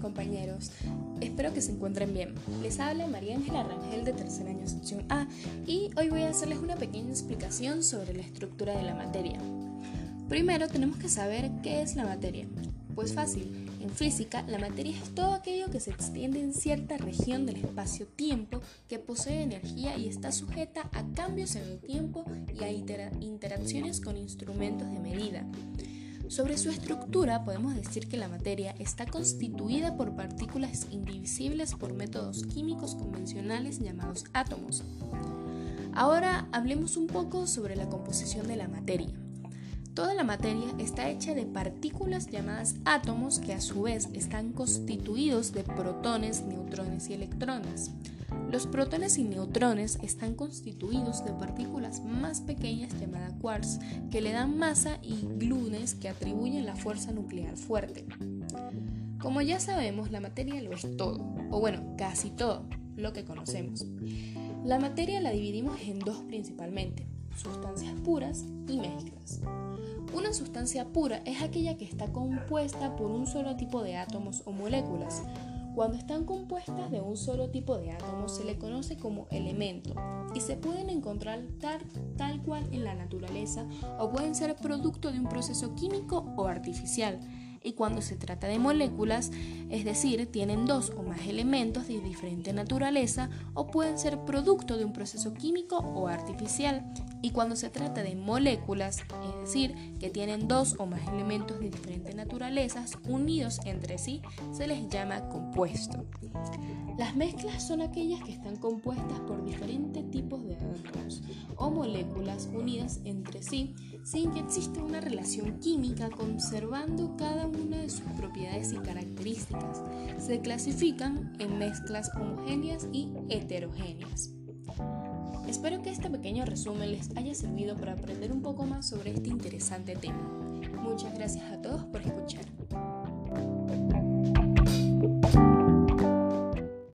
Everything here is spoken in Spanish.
compañeros. Espero que se encuentren bien. Les habla María Ángela Rangel de tercer año sección A y hoy voy a hacerles una pequeña explicación sobre la estructura de la materia. Primero tenemos que saber qué es la materia. Pues fácil, en física la materia es todo aquello que se extiende en cierta región del espacio-tiempo que posee energía y está sujeta a cambios en el tiempo y a interacciones con instrumentos de medida. Sobre su estructura podemos decir que la materia está constituida por partículas indivisibles por métodos químicos convencionales llamados átomos. Ahora hablemos un poco sobre la composición de la materia. Toda la materia está hecha de partículas llamadas átomos que a su vez están constituidos de protones, neutrones y electrones. Los protones y neutrones están constituidos de partículas más pequeñas llamadas quarks que le dan masa y gluones que atribuyen la fuerza nuclear fuerte. Como ya sabemos, la materia lo es todo, o bueno, casi todo, lo que conocemos. La materia la dividimos en dos principalmente, sustancias puras y mezclas. Una sustancia pura es aquella que está compuesta por un solo tipo de átomos o moléculas, cuando están compuestas de un solo tipo de átomos se le conoce como elemento y se pueden encontrar tal, tal cual en la naturaleza o pueden ser producto de un proceso químico o artificial y cuando se trata de moléculas, es decir, tienen dos o más elementos de diferente naturaleza o pueden ser producto de un proceso químico o artificial. Y cuando se trata de moléculas, es decir, que tienen dos o más elementos de diferentes naturalezas unidos entre sí, se les llama compuesto. Las mezclas son aquellas que están compuestas por diferentes tipos de átomos o moléculas unidas entre sí sin que exista una relación química conservando cada una de sus propiedades y características. Se clasifican en mezclas homogéneas y heterogéneas. Espero que este pequeño resumen les haya servido para aprender un poco más sobre este interesante tema. Muchas gracias a todos por escuchar.